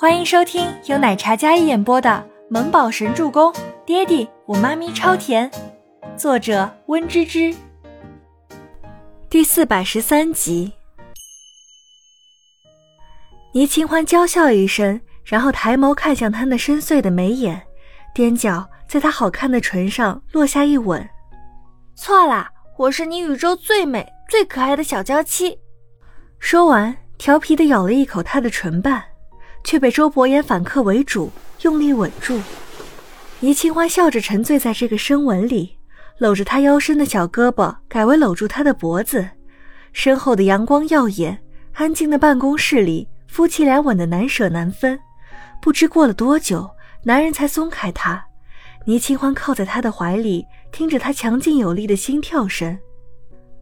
欢迎收听由奶茶嘉一演播的《萌宝神助攻》，爹地我妈咪超甜，作者温芝芝。第四百十三集。倪清欢娇笑一声，然后抬眸看向他那深邃的眉眼，踮脚在他好看的唇上落下一吻。错啦，我是你宇宙最美最可爱的小娇妻。说完，调皮的咬了一口他的唇瓣，却被周伯言反客为主，用力吻住。倪清欢笑着沉醉在这个深吻里，搂着他腰身的小胳膊改为搂住他的脖子。身后的阳光耀眼，安静的办公室里。夫妻俩吻得难舍难分，不知过了多久，男人才松开她。倪清欢靠在他的怀里，听着他强劲有力的心跳声，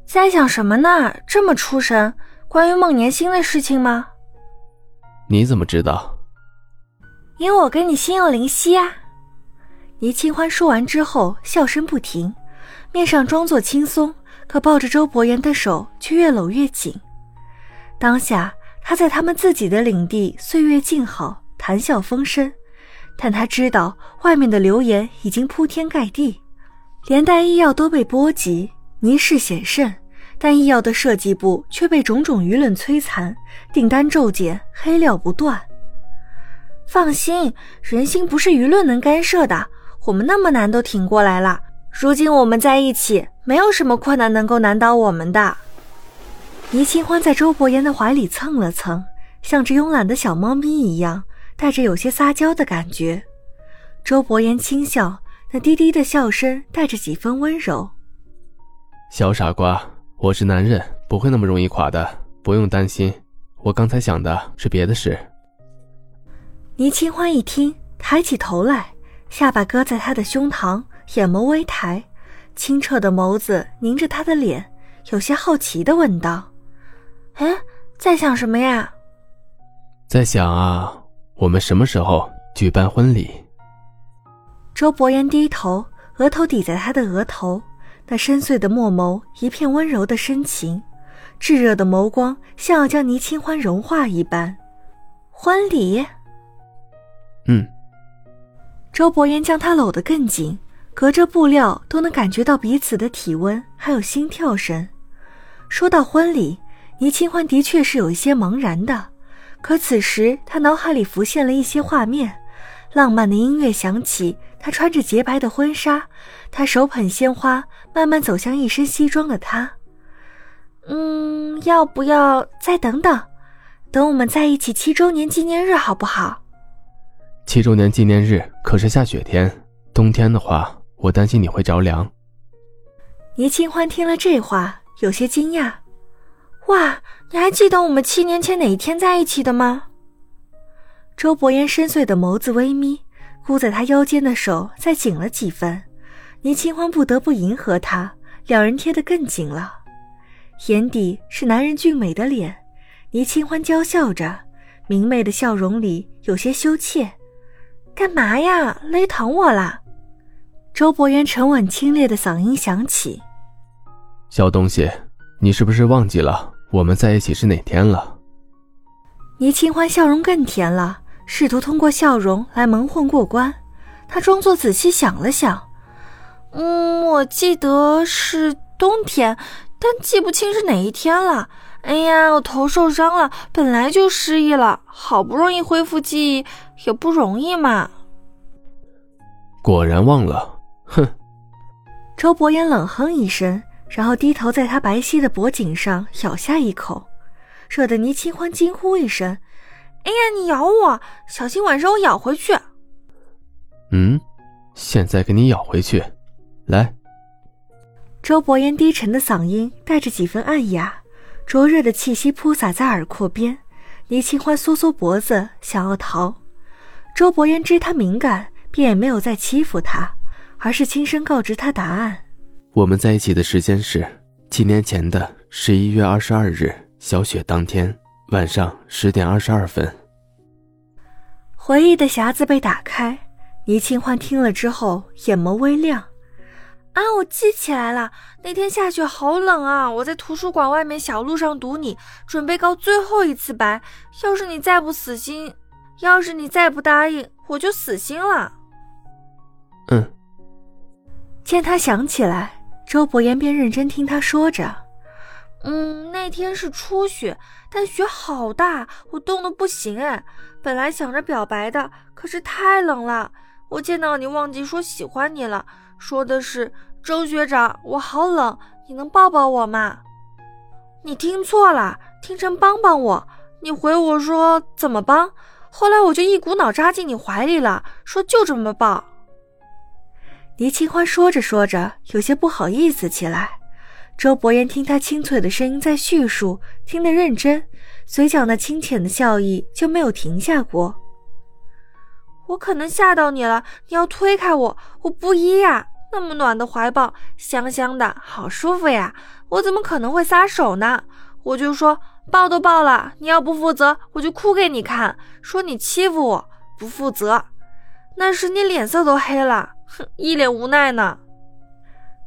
在想什么呢？这么出神？关于孟年星的事情吗？你怎么知道？因为我跟你心有灵犀啊！倪清欢说完之后，笑声不停，面上装作轻松，可抱着周伯言的手却越搂越紧。当下。他在他们自己的领地，岁月静好，谈笑风生。但他知道外面的流言已经铺天盖地，连带医药都被波及，倪氏险胜，但医药的设计部却被种种舆论摧残，订单骤减，黑料不断。放心，人心不是舆论能干涉的，我们那么难都挺过来了。如今我们在一起，没有什么困难能够难倒我们的。倪清欢在周伯言的怀里蹭了蹭，像只慵懒的小猫咪一样，带着有些撒娇的感觉。周伯言轻笑，那低低的笑声带着几分温柔。小傻瓜，我是男人，不会那么容易垮的，不用担心。我刚才想的是别的事。倪清欢一听，抬起头来，下巴搁在他的胸膛，眼眸微抬，清澈的眸子凝着他的脸，有些好奇的问道。哎，在想什么呀？在想啊，我们什么时候举办婚礼？周伯言低头，额头抵在他的额头，那深邃的墨眸一片温柔的深情，炙热的眸光像要将倪清欢融化一般。婚礼？嗯。周伯言将他搂得更紧，隔着布料都能感觉到彼此的体温，还有心跳声。说到婚礼。倪清欢的确是有一些茫然的，可此时他脑海里浮现了一些画面，浪漫的音乐响起，她穿着洁白的婚纱，她手捧鲜花，慢慢走向一身西装的他。嗯，要不要再等等，等我们在一起七周年纪念日好不好？七周年纪念日可是下雪天，冬天的话，我担心你会着凉。倪清欢听了这话，有些惊讶。哇，你还记得我们七年前哪一天在一起的吗？周伯言深邃的眸子微眯，箍在他腰间的手再紧了几分。倪清欢不得不迎合他，两人贴得更紧了。眼底是男人俊美的脸，倪清欢娇笑着，明媚的笑容里有些羞怯。干嘛呀？勒疼我啦？周伯言沉稳清冽的嗓音响起：“小东西，你是不是忘记了？”我们在一起是哪天了？倪清欢笑容更甜了，试图通过笑容来蒙混过关。他装作仔细想了想，嗯，我记得是冬天，但记不清是哪一天了。哎呀，我头受伤了，本来就失忆了，好不容易恢复记忆也不容易嘛。果然忘了，哼。周伯言冷哼一声。然后低头在他白皙的脖颈上咬下一口，惹得倪清欢惊呼一声：“哎呀，你咬我，小心晚上我咬回去。”“嗯，现在给你咬回去，来。”周伯言低沉的嗓音带着几分暗哑，灼热的气息扑洒在耳廓边。倪清欢缩缩脖子想要逃，周伯言知他敏感，便也没有再欺负他，而是轻声告知他答案。我们在一起的时间是七年前的十一月二十二日小雪当天晚上十点二十二分。回忆的匣子被打开，倪清欢听了之后眼眸微亮。啊，我记起来了，那天下雪好冷啊！我在图书馆外面小路上堵你，准备告最后一次白。要是你再不死心，要是你再不答应，我就死心了。嗯。见他想起来，周伯言便认真听他说着。嗯，那天是初雪，但雪好大，我冻得不行哎。本来想着表白的，可是太冷了。我见到你忘记说喜欢你了，说的是周学长，我好冷，你能抱抱我吗？你听错了，听成帮帮我。你回我说怎么帮？后来我就一股脑扎进你怀里了，说就这么抱。倪清欢说着说着，有些不好意思起来。周伯言听他清脆的声音在叙述，听得认真，嘴角那清浅的笑意就没有停下过。我可能吓到你了，你要推开我，我不依呀。那么暖的怀抱，香香的，好舒服呀，我怎么可能会撒手呢？我就说抱都抱了，你要不负责，我就哭给你看，说你欺负我，不负责。那时你脸色都黑了，哼，一脸无奈呢。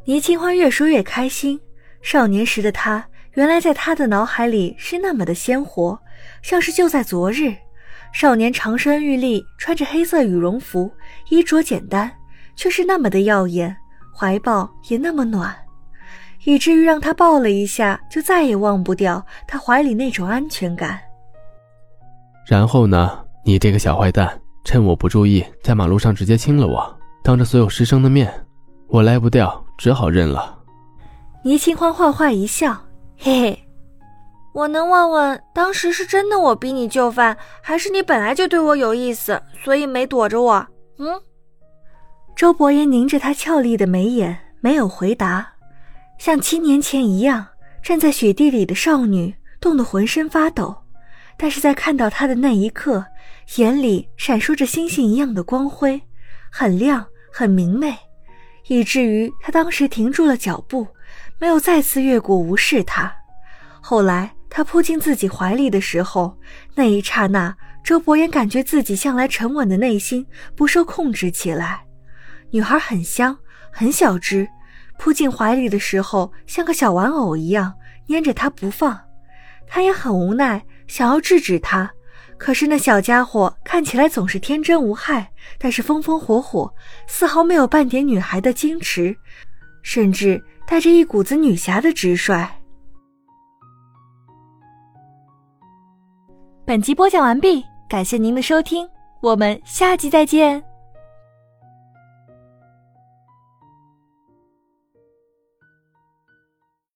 倪清欢越说越开心。少年时的他，原来在他的脑海里是那么的鲜活，像是就在昨日。少年长身玉立，穿着黑色羽绒服，衣着简单，却是那么的耀眼，怀抱也那么暖，以至于让他抱了一下，就再也忘不掉他怀里那种安全感。然后呢？你这个小坏蛋，趁我不注意，在马路上直接亲了我，当着所有师生的面，我赖不掉，只好认了。倪清欢坏坏一笑，嘿嘿，我能问问，当时是真的我逼你就范，还是你本来就对我有意思，所以没躲着我？嗯。周伯言凝着他俏丽的眉眼，没有回答，像七年前一样，站在雪地里的少女冻得浑身发抖，但是在看到他的那一刻，眼里闪烁着星星一样的光辉，很亮，很明媚，以至于他当时停住了脚步。没有再次越过无视他。后来他扑进自己怀里的时候，那一刹那，周伯言感觉自己向来沉稳的内心不受控制起来。女孩很香，很小只，扑进怀里的时候像个小玩偶一样粘着他不放。他也很无奈，想要制止他，可是那小家伙看起来总是天真无害，但是风风火火，丝毫没有半点女孩的矜持，甚至。带着一股子女侠的直率。本集播讲完毕，感谢您的收听，我们下集再见。